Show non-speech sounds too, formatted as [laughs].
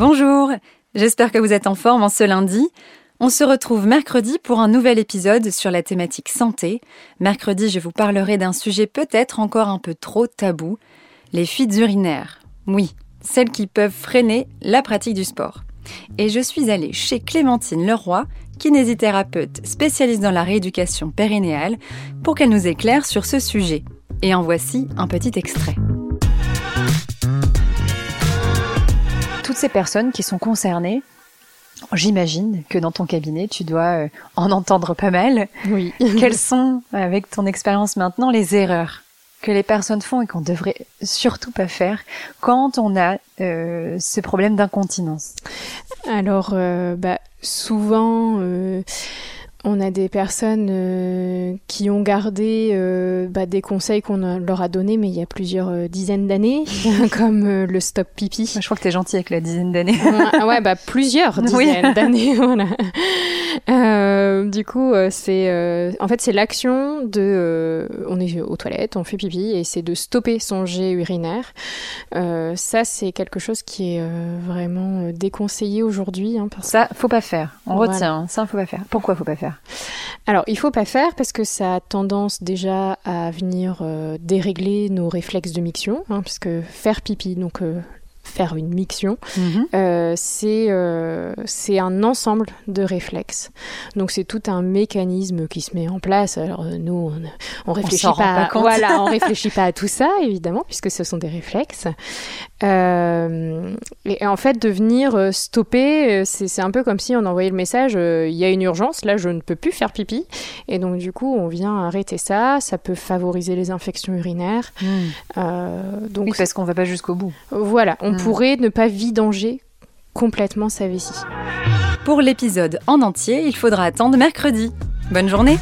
Bonjour, j'espère que vous êtes en forme en ce lundi. On se retrouve mercredi pour un nouvel épisode sur la thématique santé. Mercredi, je vous parlerai d'un sujet peut-être encore un peu trop tabou, les fuites urinaires. Oui, celles qui peuvent freiner la pratique du sport. Et je suis allée chez Clémentine Leroy, kinésithérapeute spécialiste dans la rééducation périnéale, pour qu'elle nous éclaire sur ce sujet. Et en voici un petit extrait. Toutes ces personnes qui sont concernées, J'imagine que dans ton cabinet, tu dois euh, en entendre pas mal. Oui. [laughs] Quelles [laughs] sont, avec ton expérience maintenant, les erreurs que les personnes font et qu'on devrait surtout pas faire quand on a euh, ces problèmes d'incontinence? Alors, euh, bah, souvent, on a des personnes euh, qui ont gardé euh, bah, des conseils qu'on leur a donnés, mais il y a plusieurs euh, dizaines d'années, [laughs] comme le stop pipi. Je crois que tu es gentil avec la dizaine d'années. ouais, bah plusieurs [laughs] dizaines d'années, [laughs] voilà. Du coup, c'est en fait c'est l'action de, on est aux toilettes, on fait pipi, et c'est de stopper son jet urinaire. ça, c'est quelque chose qui est vraiment déconseillé aujourd'hui. Hein, Ça, faut pas faire. On retient. Ça, faut pas faire. Pourquoi faut pas faire? Alors, il faut pas faire parce que ça a tendance déjà à venir euh, dérégler nos réflexes de miction, hein, puisque faire pipi, donc euh, faire une miction, mhm. euh, euh, c'est un ensemble de réflexes. Donc c'est tout un mécanisme qui se met en place. Alors euh, nous, on, on réfléchit pas, voilà, on [laughs] réfléchit pas à tout ça évidemment puisque ce sont des réflexes. et, en fait, de venir stopper, c'est un peu comme si on envoyait le message il y a une urgence, là je ne peux plus faire pipi. Et donc du coup, on vient arrêter ça. Ça peut favoriser les infections urinaires. Hmm. donc oui, parce qu'on va pas jusqu'au bout. Voilà, on pourrait ne pas vidanger complètement sa vessie. Pour l'épisode en entier, il faudra attendre mercredi. Bonne journée